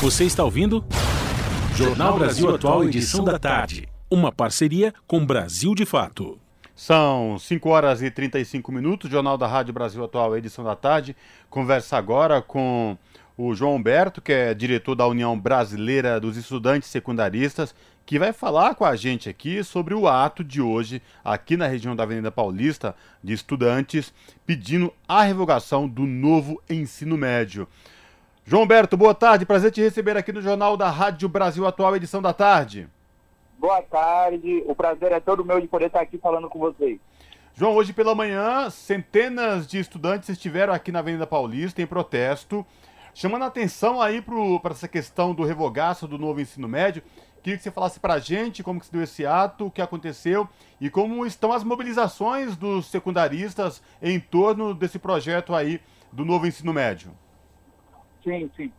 Você está ouvindo? Jornal Brasil Atual, edição da tarde. Uma parceria com Brasil de Fato. São 5 horas e 35 minutos, Jornal da Rádio Brasil Atual, edição da tarde. Conversa agora com o João Humberto, que é diretor da União Brasileira dos Estudantes Secundaristas, que vai falar com a gente aqui sobre o ato de hoje, aqui na região da Avenida Paulista, de estudantes pedindo a revogação do novo ensino médio. João Humberto, boa tarde, prazer te receber aqui no Jornal da Rádio Brasil Atual, edição da tarde. Boa tarde, o prazer é todo meu de poder estar aqui falando com vocês. João, hoje pela manhã, centenas de estudantes estiveram aqui na Avenida Paulista em protesto, chamando a atenção aí para essa questão do revogaço do novo ensino médio. Queria que você falasse para a gente como que se deu esse ato, o que aconteceu e como estão as mobilizações dos secundaristas em torno desse projeto aí do novo ensino médio. Sim, sim.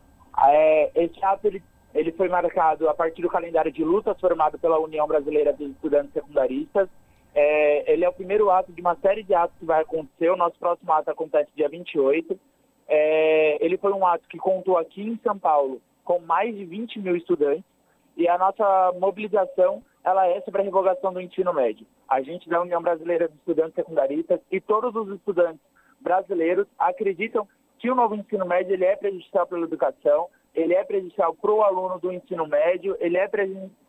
É, esse ato ele ele foi marcado a partir do calendário de lutas formado pela União Brasileira dos Estudantes Secundaristas. É, ele é o primeiro ato de uma série de atos que vai acontecer. O nosso próximo ato acontece dia 28. É, ele foi um ato que contou aqui em São Paulo com mais de 20 mil estudantes e a nossa mobilização ela é sobre a revogação do ensino médio. A gente da União Brasileira dos Estudantes Secundaristas e todos os estudantes brasileiros acreditam que o novo ensino médio ele é prejudicial pela educação, ele é prejudicial para o aluno do ensino médio, ele é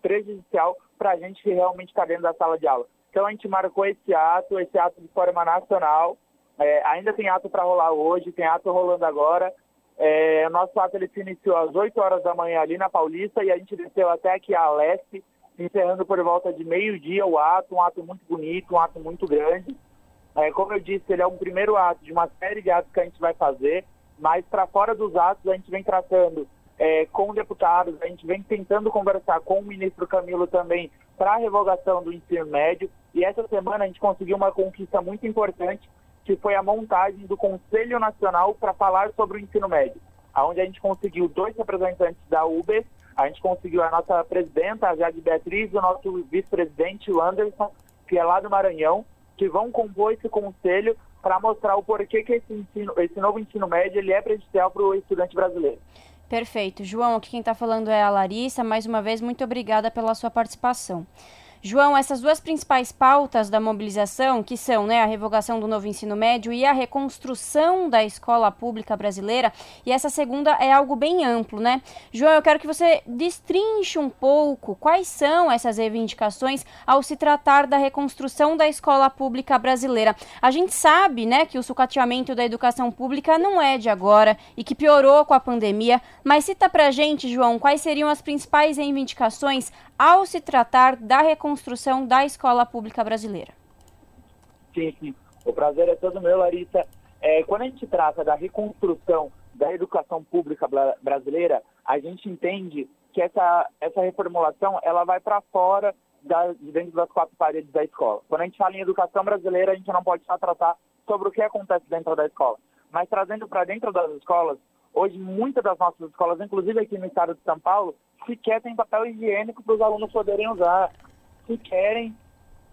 prejudicial para a gente que realmente está dentro da sala de aula. Então a gente marcou esse ato, esse ato de forma nacional. É, ainda tem ato para rolar hoje, tem ato rolando agora. É, o nosso ato ele se iniciou às 8 horas da manhã ali na Paulista e a gente desceu até aqui a leste, encerrando por volta de meio-dia o ato, um ato muito bonito, um ato muito grande. É, como eu disse, ele é um primeiro ato de uma série de atos que a gente vai fazer mas para fora dos atos a gente vem tratando é, com deputados, a gente vem tentando conversar com o ministro Camilo também para a revogação do ensino médio e essa semana a gente conseguiu uma conquista muito importante que foi a montagem do Conselho Nacional para falar sobre o ensino médio, onde a gente conseguiu dois representantes da UBS, a gente conseguiu a nossa presidenta, a Jade Beatriz, e o nosso vice-presidente, o Anderson, que é lá do Maranhão, que vão compor esse conselho para mostrar o porquê que esse, ensino, esse novo ensino médio ele é prejudicial para o estudante brasileiro. Perfeito. João, aqui quem está falando é a Larissa. Mais uma vez, muito obrigada pela sua participação. João, essas duas principais pautas da mobilização, que são né, a revogação do novo ensino médio e a reconstrução da escola pública brasileira, e essa segunda é algo bem amplo, né? João, eu quero que você destrinche um pouco quais são essas reivindicações ao se tratar da reconstrução da escola pública brasileira. A gente sabe, né, que o sucateamento da educação pública não é de agora e que piorou com a pandemia, mas cita pra gente, João, quais seriam as principais reivindicações ao se tratar da reconstrução da escola pública brasileira. Sim, sim. O prazer é todo meu, Larissa. É, quando a gente trata da reconstrução da educação pública brasileira, a gente entende que essa, essa reformulação ela vai para fora da, de dentro das quatro paredes da escola. Quando a gente fala em educação brasileira, a gente não pode só tratar sobre o que acontece dentro da escola, mas trazendo para dentro das escolas, hoje muitas das nossas escolas, inclusive aqui no estado de São Paulo, sequer tem papel higiênico para os alunos poderem usar. Se querem,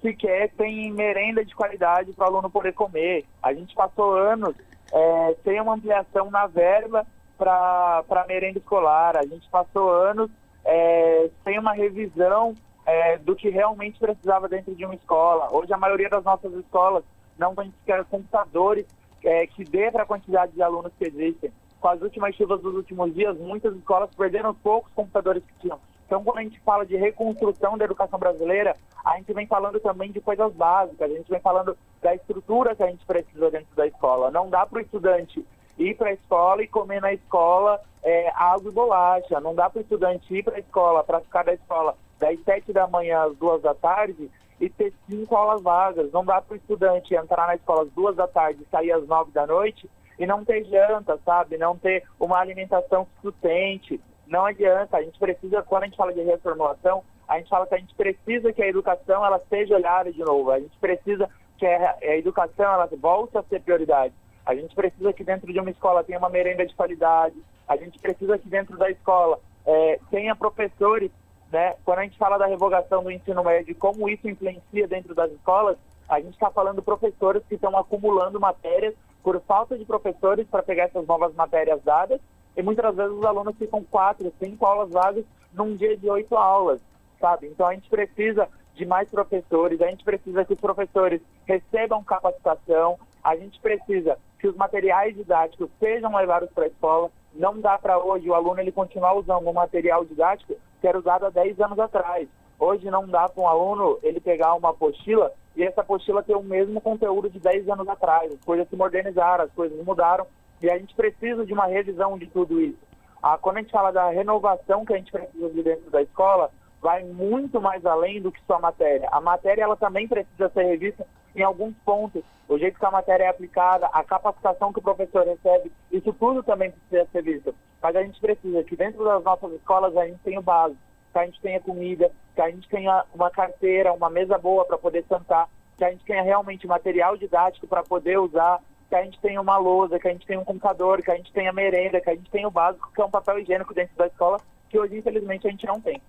sequer tem merenda de qualidade para o aluno poder comer. A gente passou anos é, sem uma ampliação na verba para merenda escolar. A gente passou anos é, sem uma revisão é, do que realmente precisava dentro de uma escola. Hoje a maioria das nossas escolas não tem sequer computadores é, que dê para a quantidade de alunos que existem com as últimas chuvas dos últimos dias, muitas escolas perderam os poucos computadores que tinham. Então, quando a gente fala de reconstrução da educação brasileira, a gente vem falando também de coisas básicas, a gente vem falando da estrutura que a gente precisa dentro da escola. Não dá para o estudante ir para a escola e comer na escola é, água e bolacha. Não dá para o estudante ir para a escola, para ficar da escola das sete da manhã às duas da tarde e ter cinco aulas vagas. Não dá para o estudante entrar na escola às duas da tarde e sair às nove da noite e não ter janta, sabe? Não ter uma alimentação sustente. Não adianta. A gente precisa, quando a gente fala de reformulação, a gente fala que a gente precisa que a educação ela seja olhada de novo. A gente precisa que a, a educação ela volte a ser prioridade. A gente precisa que dentro de uma escola tenha uma merenda de qualidade. A gente precisa que dentro da escola é, tenha professores, né? Quando a gente fala da revogação do ensino médio, como isso influencia dentro das escolas, a gente está falando professores que estão acumulando matérias por falta de professores para pegar essas novas matérias dadas e muitas vezes os alunos ficam quatro, cinco aulas vagas num dia de oito aulas, sabe? Então a gente precisa de mais professores, a gente precisa que os professores recebam capacitação, a gente precisa que os materiais didáticos sejam levados para a escola. Não dá para hoje o aluno ele continuar usando um material didático que era usado há 10 anos atrás. Hoje não dá para um aluno ele pegar uma apostila e essa apostila ter o mesmo conteúdo de 10 anos atrás. As coisas se modernizaram, as coisas mudaram e a gente precisa de uma revisão de tudo isso. Ah, quando a gente fala da renovação que a gente precisa de dentro da escola, vai muito mais além do que só a matéria. A matéria ela também precisa ser revista em alguns pontos. O jeito que a matéria é aplicada, a capacitação que o professor recebe, isso tudo também precisa ser visto. Mas a gente precisa que dentro das nossas escolas a gente tenha o básico, que a gente tenha comida, que a gente tenha uma carteira, uma mesa boa para poder sentar, que a gente tenha realmente material didático para poder usar, que a gente tenha uma lousa, que a gente tenha um computador, que a gente tenha merenda, que a gente tenha o básico, que é um papel higiênico dentro da escola, que hoje infelizmente a gente não tem.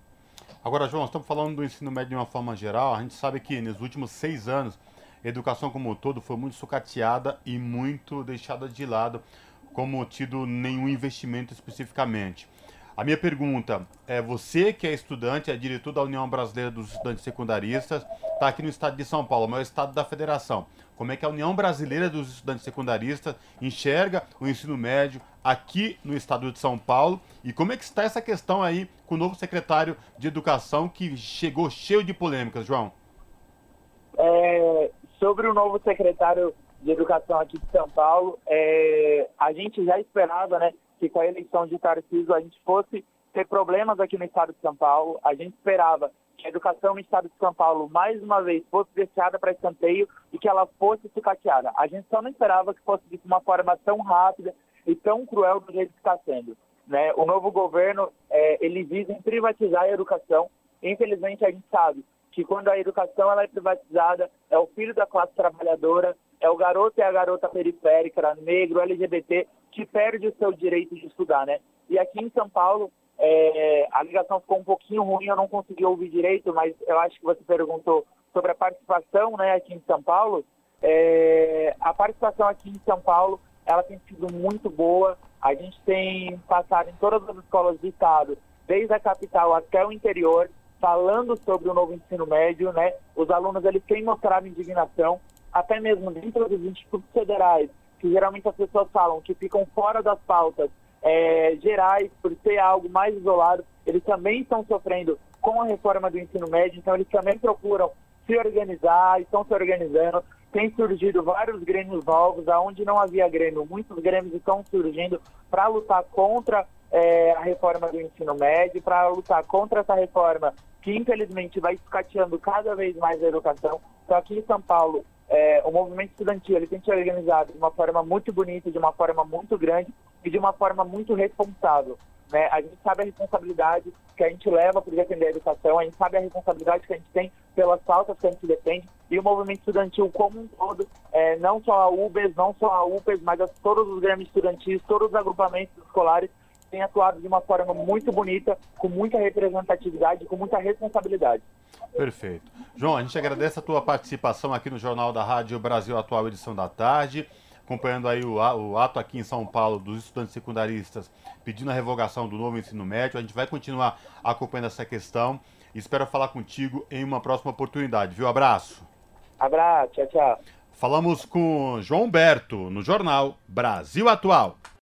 Agora, João, estamos falando do ensino médio de uma forma geral. A gente sabe que nos últimos seis anos, a educação como um todo foi muito sucateada e muito deixada de lado, como tido nenhum investimento especificamente. A minha pergunta é: você que é estudante, é diretor da União Brasileira dos Estudantes Secundaristas, está aqui no estado de São Paulo, é o estado da federação. Como é que a União Brasileira dos Estudantes Secundaristas enxerga o ensino médio aqui no estado de São Paulo e como é que está essa questão aí com o novo secretário de Educação que chegou cheio de polêmicas, João? É, sobre o novo secretário de Educação aqui de São Paulo, é, a gente já esperava, né, que com a eleição de Tarcísio a gente fosse ter problemas aqui no estado de São Paulo. A gente esperava que a educação no estado de São Paulo, mais uma vez, fosse deixada para escanteio e que ela fosse sucateada. A gente só não esperava que fosse de uma forma tão rápida e tão cruel do jeito que está sendo. Né? O novo governo, é, ele visa privatizar a educação. Infelizmente, a gente sabe que quando a educação ela é privatizada, é o filho da classe trabalhadora, é o garoto e a garota periférica, negro, LGBT, que perde o seu direito de estudar, né? E aqui em São Paulo, é, a ligação ficou um pouquinho ruim, eu não consegui ouvir direito, mas eu acho que você perguntou sobre a participação né, aqui em São Paulo. É, a participação aqui em São Paulo, ela tem sido muito boa. A gente tem passado em todas as escolas do estado, desde a capital até o interior, falando sobre o novo ensino médio, né? Os alunos eles têm mostrado indignação, até mesmo dentro dos institutos federais, que geralmente as pessoas falam que ficam fora das pautas é, gerais, por ser algo mais isolado, eles também estão sofrendo com a reforma do ensino médio, então eles também procuram se organizar, estão se organizando. Tem surgido vários grêmios novos, aonde não havia grêmio, muitos grêmios estão surgindo para lutar contra é, a reforma do ensino médio, para lutar contra essa reforma que infelizmente vai escateando cada vez mais a educação. Então aqui em São Paulo, é, o movimento estudantil ele tem se organizado de uma forma muito bonita, de uma forma muito grande e de uma forma muito responsável. Né? A gente sabe a responsabilidade que a gente leva para defender a educação, a gente sabe a responsabilidade que a gente tem pelas pautas que a gente defende e o movimento estudantil como um todo, é, não só a UBES, não só a UPES, mas as, todos os grêmios estudantis, todos os agrupamentos escolares tem atuado de uma forma muito bonita, com muita representatividade, com muita responsabilidade. Perfeito. João, a gente agradece a tua participação aqui no Jornal da Rádio Brasil Atual, edição da tarde, acompanhando aí o, o ato aqui em São Paulo dos estudantes secundaristas pedindo a revogação do novo ensino médio. A gente vai continuar acompanhando essa questão e espero falar contigo em uma próxima oportunidade, viu? Abraço. Abraço, tchau, tchau. Falamos com João Humberto no jornal Brasil Atual.